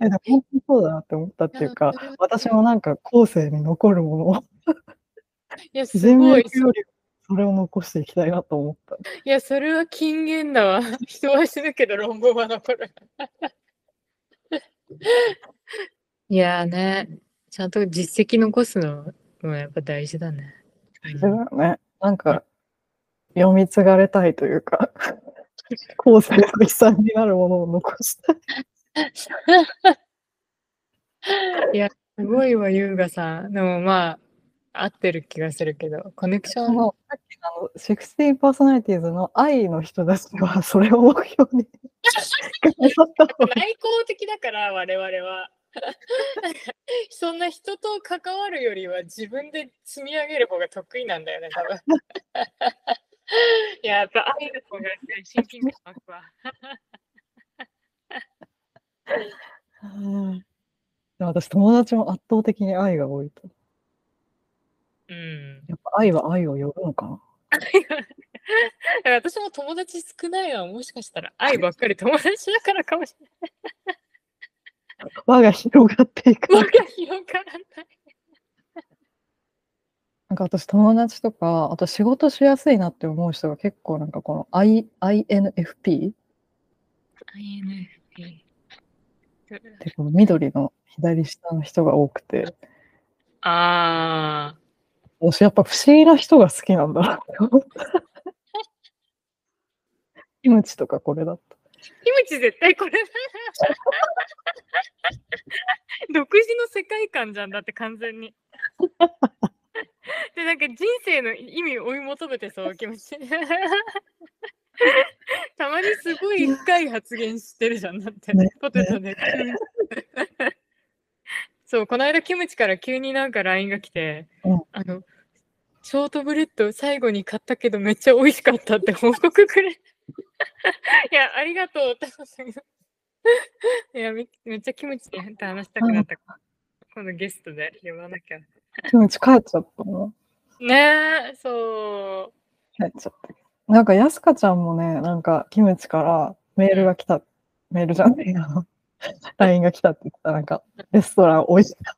でも本当にそうだなって思ったっていうか、私もなんか後世に残るものを、いや、[laughs] す人ごい。脈よりそれを残していきたいなと思った。いや、それは金言だわ。[laughs] 人は死ぬけど論文は残る。[laughs] いやーね、ちゃんと実績残すのもやっぱ大事だね。それだよね。なんか、読み継がれたいというか、後世の遺産になるものを残したい。いや、すごいわ、優雅さん。でもまあ、合ってる気がするけど、コネクション、そのさっきのあの16パーソナリティーズの愛の人たちはそれを目標に頑張った方が内向的だから、我々は。そんな人と関わるよりは自分で積み上げる方が得意なんだよね、多分。[laughs] いや、やっぱ愛の方が親近感湧くわ。私友達も圧倒的に愛が多いと。うん。やっぱ愛は愛を呼ぶのかな？私も友達少ないのはもしかしたら愛ばっかり友達だからかもしれない。輪が広がっていく。輪が広がらない。なんか私友達とか、あと仕事しやすいなって思う人が結構なんかこの I INFP? INFP。ってこの緑の左下の人が多くて、あ私やっぱ不思議な人が好きなんだなって思った。[laughs] キムチとかこれだった。ー。キムチ絶対これだ。独自の世界観じゃんだって完全に。で、なんか人生の意味を追い求めてそう、キムチ。[laughs] たまにすごい深い発言してるじゃんだって、ねポテトで。[laughs] そう、この間キムチから急になんか LINE が来て、うんあの、ショートブレッド最後に買ったけどめっちゃ美味しかったって報告くれ。[laughs] いや、ありがとうって。いやめ、めっちゃキムチって話したくなった。今度ゲストで呼ばなきゃ。キムチ帰っちゃったの？ねえ、そう。帰っちゃった。なんか、やすかちゃんもね、なんか、キムチからメールが来た、メールじゃねえよ。LINE が来たって言ったら、なんか、レストラン美味しかっ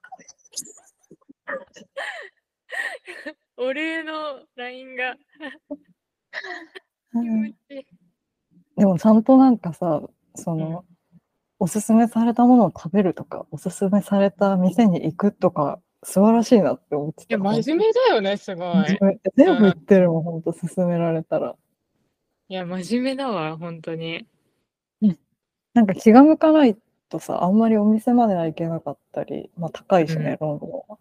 お礼の LINE が。でも、ちゃんとなんかさ、その、おすすめされたものを食べるとか、おすすめされた店に行くとか、素晴らしいなって思ってた。いや、真面目だよね、すごい。全部言ってるもん、ほんと、勧められたら。いや、真面目だわ、本当に。なんか気が向かないとさ、あんまりお店までは行けなかったり、まあ高いしね、ロンドンは。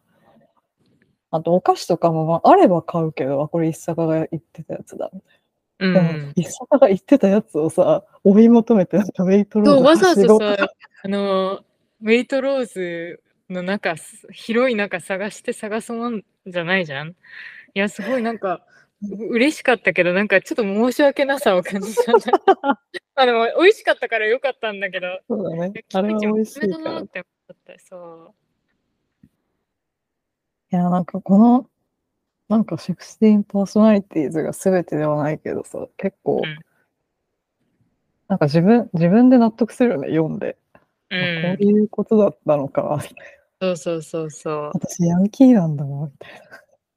あとお菓子とかも、まあ、あれば買うけど、あ、これ一坂が言ってたやつだ、みたいうな。でも、ん。一坂が言ってたやつをさ、追い求めて、なんかウェイトローそう、ズわざわざさ、あの、ウェイトローズの中、す広い中探して探すもんじゃないじゃん。いや、すごいなんか、う嬉しかったけど、なんかちょっと申し訳なさを感じちゃった。[laughs] あの、美味しかったからよかったんだけど、そうだね。あれは美味しいから。って思った。そう。や、なんかこの、なんか16パーソナリティーズが全てではないけどさ、結構、うんなんか自分、自分で納得するよね、読んで。うあこんう。いうことだったのか、みたいなそうそうそうそう。私ヤンキーなんだな、みたい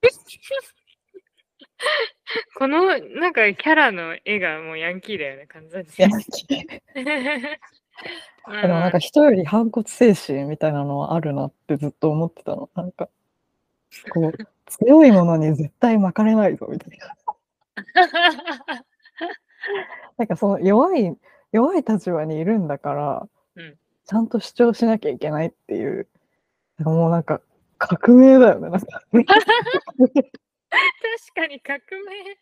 [laughs] [laughs] このなんかキャラの絵がもうヤンキーだよね、完全に。な。ヤンキー。ま [laughs] あでもなんか人より反骨精神みたいなのはあるなってずっと思ってたの。なんか、こう、強いものに絶対巻かれないぞ、みたいな。[laughs] なんかその弱い、弱い立場にいるんだから、うんちゃんと主張しなきゃいけないっていう、もうなんか革命だよね。なんか確かに革命。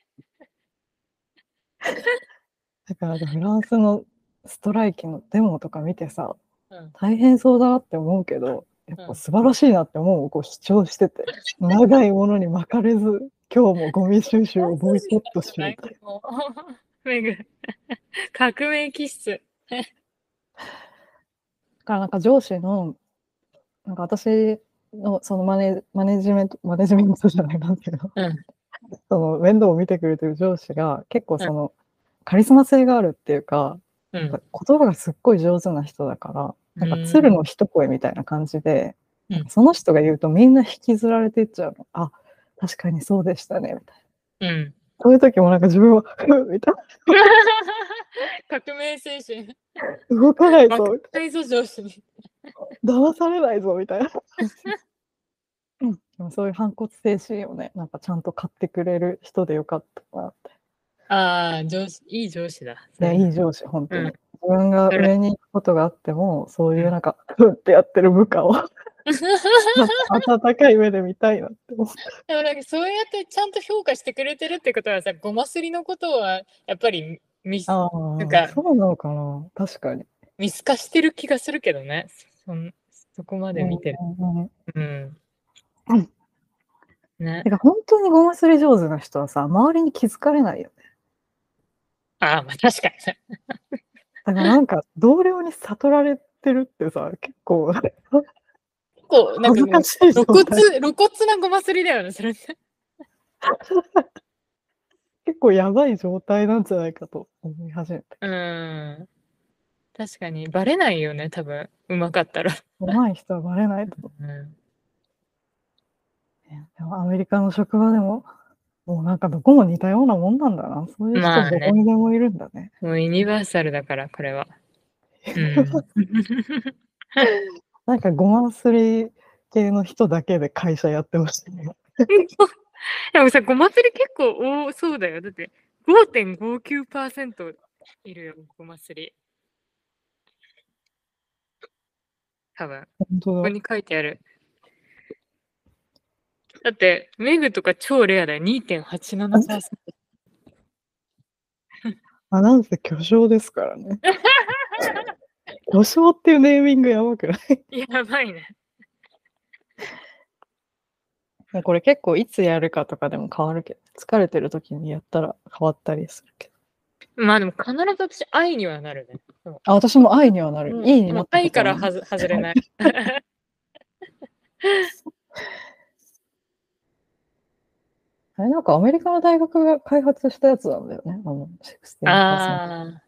だからフランスのストライキのデモとか見てさ、うん大変そうだなって思うけど、やっうんぱ素晴らしいなって思うこう主張してて、[laughs] 長いものに巻かれず、今日もゴミ収集をボイコットしようと。革命気質。だからなんか上司の、なんか私のそのマネマネジメント、マネジメントじゃないなんていうの、うん。その面倒を見てくれてる上司が結構その、カリスマ性があるっていうか、うん。言葉がすっごい上手な人だから、なんか鶴の一声みたいな感じで、その人が言うとみんな引きずられていっちゃうの。あ、確かにそうでしたね、みたいな。うん。そういう時もなんか自分は、みたい [laughs] [laughs] 革命精神。な。動かないぞ、負けないぞ上司に。騙されないぞ、みたいな。うん、でもそういう反骨精神をね、なんかちゃんと買ってくれる人でよかったなって。ああ、上司、いい上司だ。ね、いい上司、本当に。うん自分が上に行くことがあっても、そういうなんか、ふんってやってる部下を、温かい目で見たいなって思って。でもなんかそうやってちゃんと評価してくれてるってことはさ、ごますりのことはやっぱりミスあなんかあ、そうなのかな？確かに。見透かしてる気がするけどね。そんそこまで見てる。うんうんねて。か本当にごますり上手な人はさ、周りに気づかれないよね。ああ、まあ確かにね。[laughs] だからなんか同僚に悟られてるってさ、結構結構、なんか露態骨、露骨なごますりだよね、それって。[laughs] 結構やばい状態なんじゃないかと思い始めて。うん。確かに、バレないよね、多分。うまかったら。上手い人はバレないと思うん。う。ねでもアメリカの職場でも、もうなんかどこも似たようなもんなんだな。そういう人まあねどこにでもいるんだね。もうユニバーサルだから、これは。うん。[laughs] なんかごますり系の人だけで会社やってましたね。[laughs] でもさ、ごますり結構多そうだよ。だって5.59%いるよ、ごますり。多分、本当だ。ここに書いてある。だって、メグとか超レアだよ。2.87%。あ、なんせ巨匠ですからね。[laughs] 巨匠っていうネーミングやばくない？やばいね。これ結構いつやるかとかでも変わるけど、疲れてる時にやったら変わったりするけど。まあでも必ず私、愛にはなるね。あ、私も愛にはなる。うんいいになもうったこと愛からはず外れない。[laughs] あれなんかアメリカの大学が開発したやつなんだよね。あの、16%。ああ。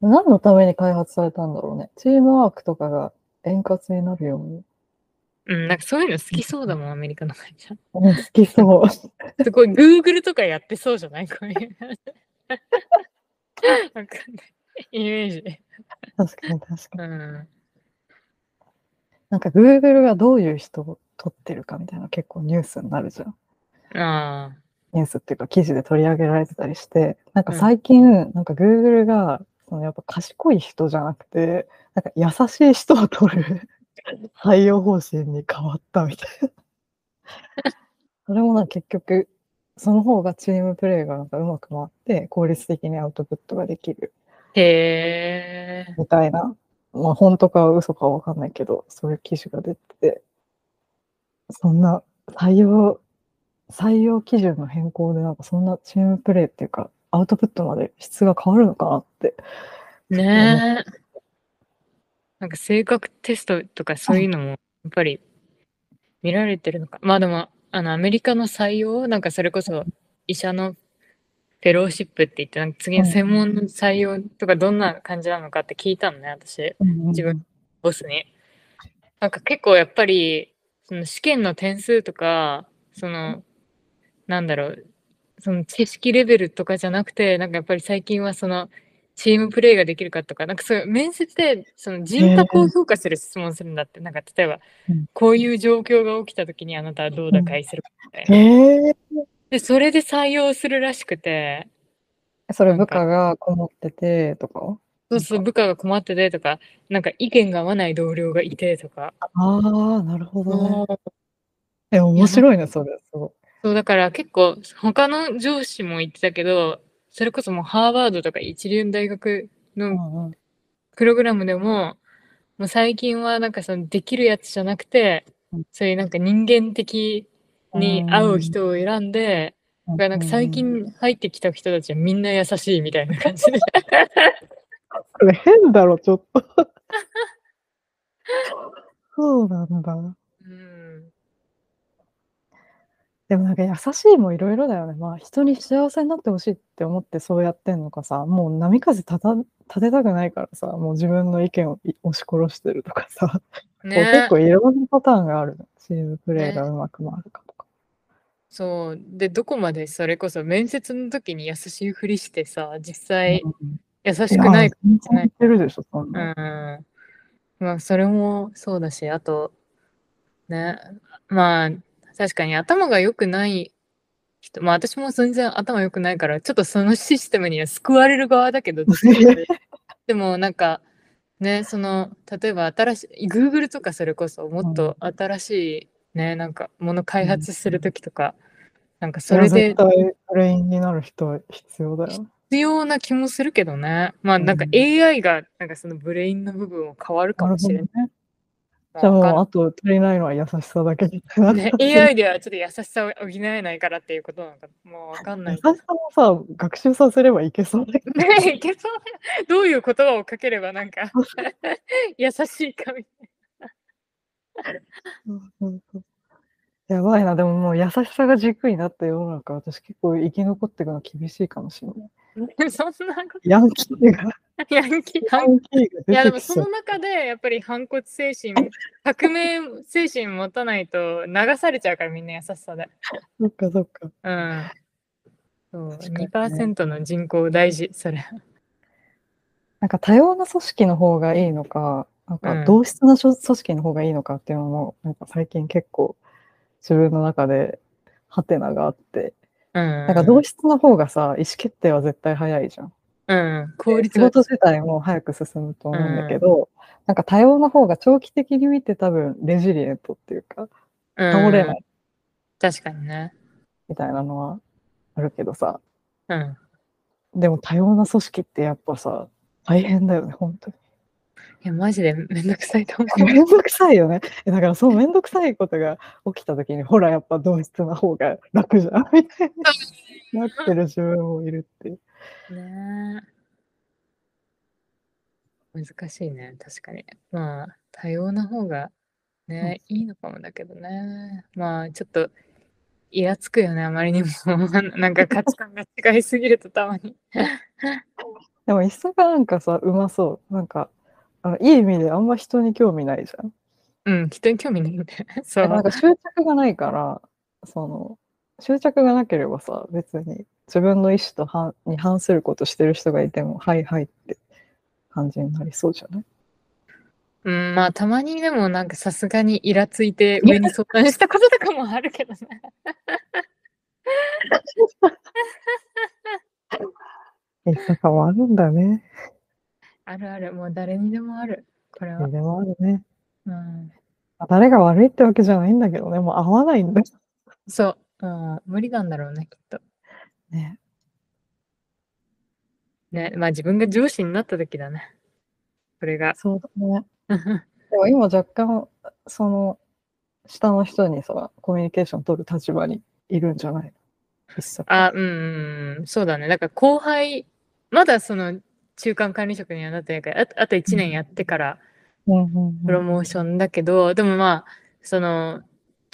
何のために開発されたんだろうね。チームワークとかが円滑になるように。うん、なんかそういうの好きそうだもん、アメリカの会社。うん好きそう。[laughs] すごい、Google とかやってそうじゃない？こういう。わかんない。イメージ。確かに確かに。うん。なんか Google がどういう人を取ってるかみたいな結構ニュースになるじゃん。あニュースっていうか記事で取り上げられてたりして、なんかうん最近、なんか Google が、そのやっぱ賢い人じゃなくて、なんか優しい人を取る採用方針に変わったみたいそれもな、結局、その方がチームプレーがなんかうまく回って、効率的にアウトプットができるへえ。みたいな、まあ本当か嘘かわかんないけど、そういう記事が出てて、そんな採用、採用基準の変更でなんかそんなチームプレーっていうか、アウトプットまで質が変わるのかなって。ねえ。なんか性格テストとかそういうのもやっぱり見られてるのか。まあでも、あのアメリカの採用、なんかそれこそ医者のフェローシップって言って、なんか次の専門の採用とかどんな感じなのかって聞いたのね、私、自分ボスに。なんか結構やっぱり、その試験の点数とか、その、なんだろう、その知識レベルとかじゃなくて、なんかやっぱり最近はその、チームプレーができるかとか、なんかそういう面接でその人格を評価する質問するんだって、なんか例えばうん、こういう状況が起きた時にあなたはどう打開するかみたいな。で、それで採用するらしくて、それ部下がこもっててとか？そうそう、部下が困っててとか、なんか意見が合わない同僚がいてとか。ああ、なるほどね。え、面白いね、それ。すごい。そう、だから結構、他の上司も言ってたけど、それこそもうハーバードとか一流の大学うのんうんプログラムでも、もう最近はなんかそのできるやつじゃなくてうん、そういうなんか人間的に合う人を選んで、だからなんか最近入ってきた人たちはみんな優しいみたいな感じで。これ変だろ、ちょっと。[laughs] そうなんだ。うん。でもなんか優しいもいろいろだよね。まあ人に幸せになってほしいって思ってそうやってんのかさ、もう波風立た立てたくないからさ、もう自分の意見をい押し殺してるとかさ、ね結構いろんなパターンがあるの。チームプレーがうまく回るかとか。そう。で、どこまでそれこそ面接の時に優しいふりしてさ、実際うん優しくないや全然言ってるでしょ、そんうな。ん。まあ、それもそうだし、あと、ね、まあ、確かに頭が良くない人、まあ私も全然頭良くないから、ちょっとそのシステムには救われる側だけど、[laughs] でもなんか、ね、その、例えば新しい、Google とかそれこそもっと新しい、ね、なんか、もの開発するときとか、なんかそれでブレインになる人は必要だよ。必要な気もするけどね。まあなんかうん AI が、なんかそのブレインの部分を変わるかもしれない。じゃあもう、あと足りないのは優しさだけみたいな。ね、AI ではちょっと優しさを補えないからっていうことなのか、もうわかんな優いし。さもさ、学習させればいけそうだけど。ねいけそうだどういう言葉をかければなんか [laughs] 優しいかみたいうんうんうんやばいな、でももう優しさが軸になった世の中、私結構生き残っていくの厳しいかもしれない。な。[laughs] そんなこヤンキーが、と、[laughs] ヤンキー、いやでもその。中でやっぱり反骨精神、革命精神持たないと流されちゃうからみんな優しさで。そっかそっか。うん。そう、ね2%の人口大事、それ。なんか多様な組織の方がいいのか、なんうんか同質な組織の方がいいのかっていうのも、なんか最近結構自分の中でハテナがあって、うん。なんか同質な方がさ、意思決定は絶対早いじゃん。うん。効率仕事自体も早く進むと思うんだけど、なんか多様な方が長期的に見て多分レジリエントっていうか、倒れないうん確かにね。みたいなのはあるけどさ、うん。でも多様な組織ってやっぱさ、大変だよね、本当に。いや、マジでめんどくさいと思う。めんどくさいよね。えだからそうめんどくさいことが起きた時に、ほらやっぱ同質な方が楽じゃんみたいななってる自分もいるっていう。ねえ難しいね、確かに。まあ、多様な方がね、いいのかもだけどね。まあ、ちょっと、イラつくよね、あまりにも。[laughs] なんか価値観が違いすぎるとたまに。[laughs] でも、いっそがなんかさ、うまそう。なんか、あのいい意味であんま人に興味ないじゃん。うん、人に興味ないんだよね。そう。なんか執着がないから、その、執着がなければさ、別に自分の意思と反に反することしてる人がいても、はいはいって感じになりそうじゃない？うん、まあ、たまにでもなんかさすがにイラついて上に相談したこととかもあるけどね。いつかもあるんだね。あるある、もう誰にでもある。これは。でもあるね。うん。まあ誰が悪いってわけじゃないんだけどね、もう合わないんだよ。そう、うん、無理なんだろうね、きっと。ね。ね、まあ自分が上司になった時だね。それが。そうだね。[laughs] でも今若干、その、下の人にさ、コミュニケーション取る立場にいるんじゃない？あ、うんうんうん、そうだね。だから後輩、まだその中間管理職にはなってないから、ああと1年やってからプロモーションだけど、でもまあ、その、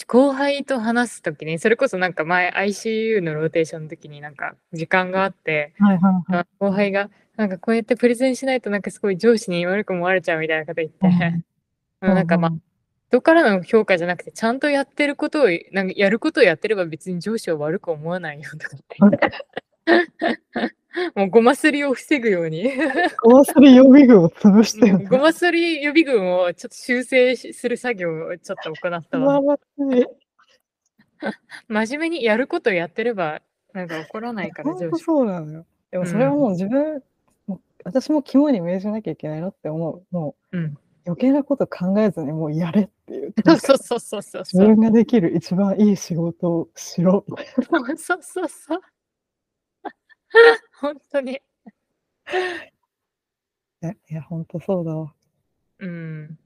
後輩と話すときに、それこそなんか前 ICU のローテーションの時になんか時間があって、はいはいはい。あ後輩がなんかこうやってプレゼンしないとなんかすごい上司に悪く思われちゃうみたいなこと言って、うんなんかまあ、人からの評価じゃなくて、ちゃんとやってることを、なんかやることをやってれば別に上司は悪く思わないよとか言って。[laughs] [laughs] もうごますりを防ぐように。[laughs] ゴマスリ予備軍を潰してるんだ。ごますり予備軍をちょっと修正しする作業をちょっと行ったわ。[laughs] 真面目にやることをやってれば、なんか怒らないから上司。そうなのよ。でもそれはもう自分、もう私も肝に銘じなきゃいけないなって思う。もううん。余計なこと考えずにもうやれっていうそうそうそうそう自分ができる一番いい仕事をしろ。そうそうそう。本当に。ねいや、本当そうだわ。うん。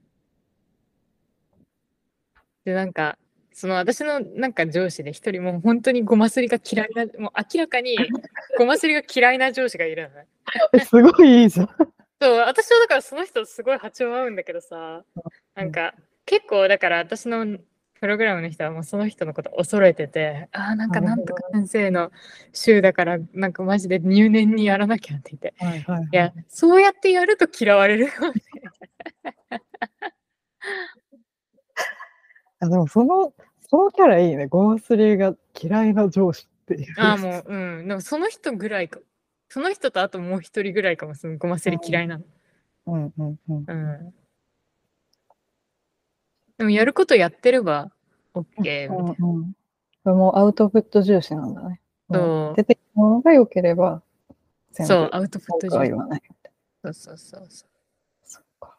で、なんか、その私のなんか上司で一人もう本当にごますりが嫌いな、もう明らかに [laughs] ごますりが嫌いな上司がいるのね。えすごいいいじゃん。そう、私はだからその人すごい波長合うんだけどさ、なんか結構だから私のプログラムの人はもうその人のこと恐れてて、ああ、なんかなんとか先生の週だからなんかマジで入念にやらなきゃって言って。はいはい、はい。いや、そうやってやると嫌われるよね。[laughs] あでもその、そのキャラいいね。ゴマスリが嫌いな上司っていう。ああ、もう、うん。でもその人ぐらいか。その人とあともう一人ぐらいかも、そのごますり嫌いなの。うんうんうん。うん。でもやることやってれば OK みたいな。うんうん、これもアウトプット重視なんだね。そう出てきたものが良ければ、全部そう、アウトプット文句は上言わない。そうそうそうそそっか。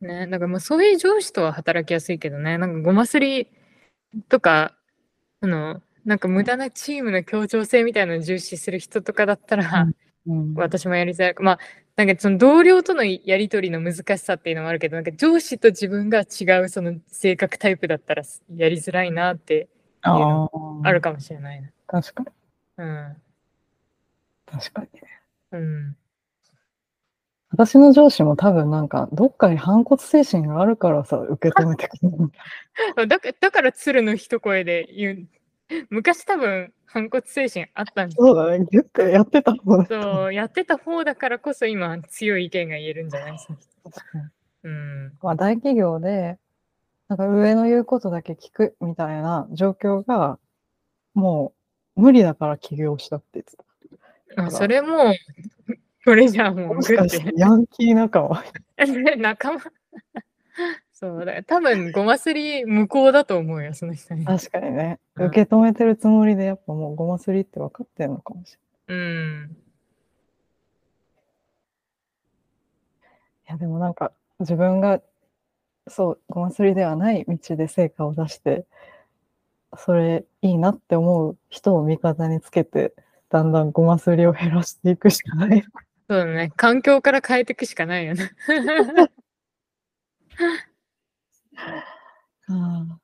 う。ね、だからもうそういう上司とは働きやすいけどね、なんかごますりとか、あの、なんか無駄なチームの協調性みたいなのを重視する人とかだったら、うん、私もやりづらく、まあ、なんかその同僚とのやり取りの難しさっていうのもあるけど、なんか上司と自分が違うその性格タイプだったらやりづらいなってああるかもしれないな。確かに。うん。確かにね。うん。私の上司も多分なんか、どっかに反骨精神があるからさ、受け止めてくれるん [laughs] だ。だから鶴の一声で言う。[laughs] 昔多分反骨精神あったんですそうだね。ギュッてやってた方だ。そう、やってた方だからこそ今強い意見が言えるんじゃないですか。[laughs] うん。まあ、大企業で、なんか上の言うことだけ聞くみたいな状況が、もう無理だから起業したって言ってた。あそれもう、これじゃあもうもし。かしてヤンキー仲間？ね [laughs] 仲間？そうだ多分ごますり無効だと思うよその人に確かにね。うん受け止めてるつもりで、やっぱもうごますりって分かってんのかもしれない。うんいや、でもなんか、自分が、そう、ごますりではない道で成果を出して、それいいなって思う人を味方につけて、だんだんごますりを減らしていくしかない。そうだね環境から変えていくしかないよね [laughs] あー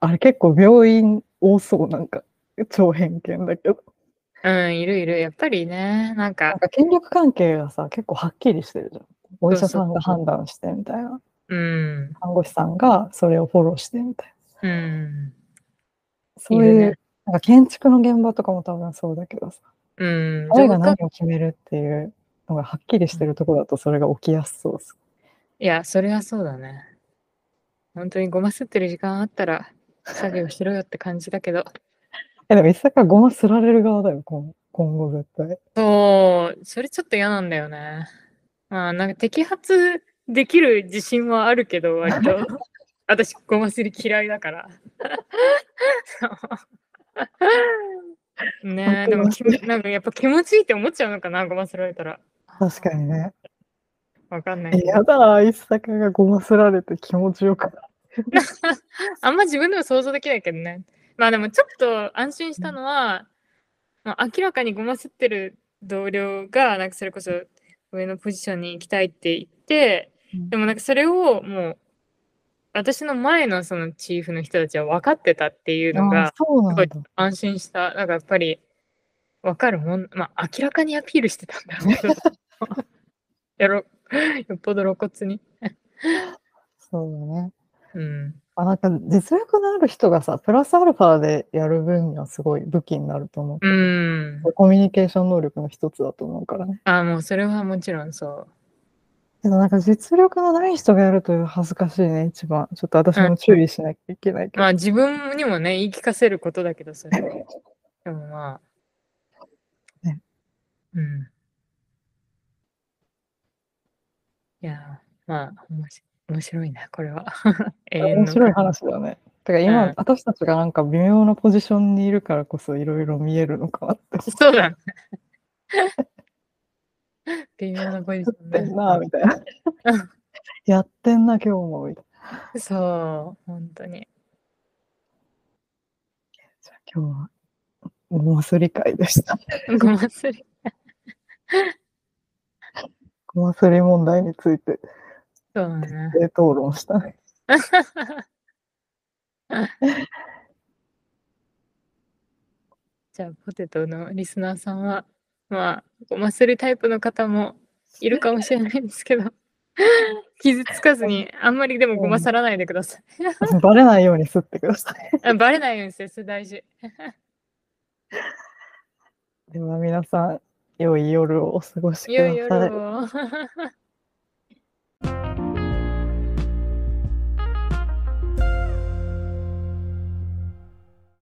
あれ結構病院多そう、なんか、超偏見だけど。うんいるいるやっぱりねなんなんかか権力関係がさ、結構はっきりしてるじゃん。お医者さんが判断してみたいな。うん看護師さんがそれをフォローしてみたいな。うんそういう、いるねなんか建築の現場とかも多分そうだけどさ、うん誰が何を決めるっていうのがはっきりしてるところだとそれが起きやすそうです。いやそれはそうだね本当にごますってる時間あったら作業しろよって感じだけどえ、でも一坂ごますられる側だよ、今今後絶対。そう、それちょっと嫌なんだよね。まあ、なんか摘発できる自信はあるけど、割と。[laughs] 私、ごますり嫌いだから。[laughs] ねえ、でも、なんかやっぱ気持ちいいって思っちゃうのかな、ごますられたら。確かにね。わかんないえ、やだ、愛坂がごますられて気持ちよくな [laughs] あんま自分でも想像できないけどね。まあでもちょっと安心したのは、まあ、明らかにごますってる同僚が、なんかそれこそ上のポジションに行きたいって言って、うんでもなんかそれをもう、私の前のそのチーフの人たちは分かってたっていうのあが、そうなんだ。安心した。なんかやっぱり、分かるもん、まあ明らかにアピールしてたんだろうけど、[laughs] やろ、[laughs] よっぽど露骨に。そうだね。うん。あ、なんか実力のある人がさ、プラスアルファでやる分にはすごい武器になると思う。うん。コミュニケーション能力の一つだと思うからね。あ、もうそれはもちろんそう。けどなんか実力のない人がやると恥ずかしいね、一番。ちょっと私も注意しなきゃいけないけど。まあ自分にもね、言い聞かせることだけど、それは。でもまあ。[laughs] ねうん。いやー、まあ、おもし面白いな、これは。[laughs] 永遠の面白い話だね。てか今、うん私たちがなんか微妙なポジションにいるからこそいろいろ見えるのかなってそうだね。[laughs] 微妙なポジシ思ョンってんな、ね。みたいな。やってんな、今日も、みたいな。そう、本当に。じゃあ今日は、ごますり会でした。[laughs] ごますり。ごますり問題について、そうだね。で討論したね。[laughs] じゃあ、ポテトのリスナーさんは、まあ、ごますりタイプの方もいるかもしれないですけど、[laughs] 傷つかずに、あんまりでもごまさらないでください。[laughs] バレないように吸ってください。あバレないようにして、それ大事。では皆さん、良い夜をお過ごしくださいださい。よ。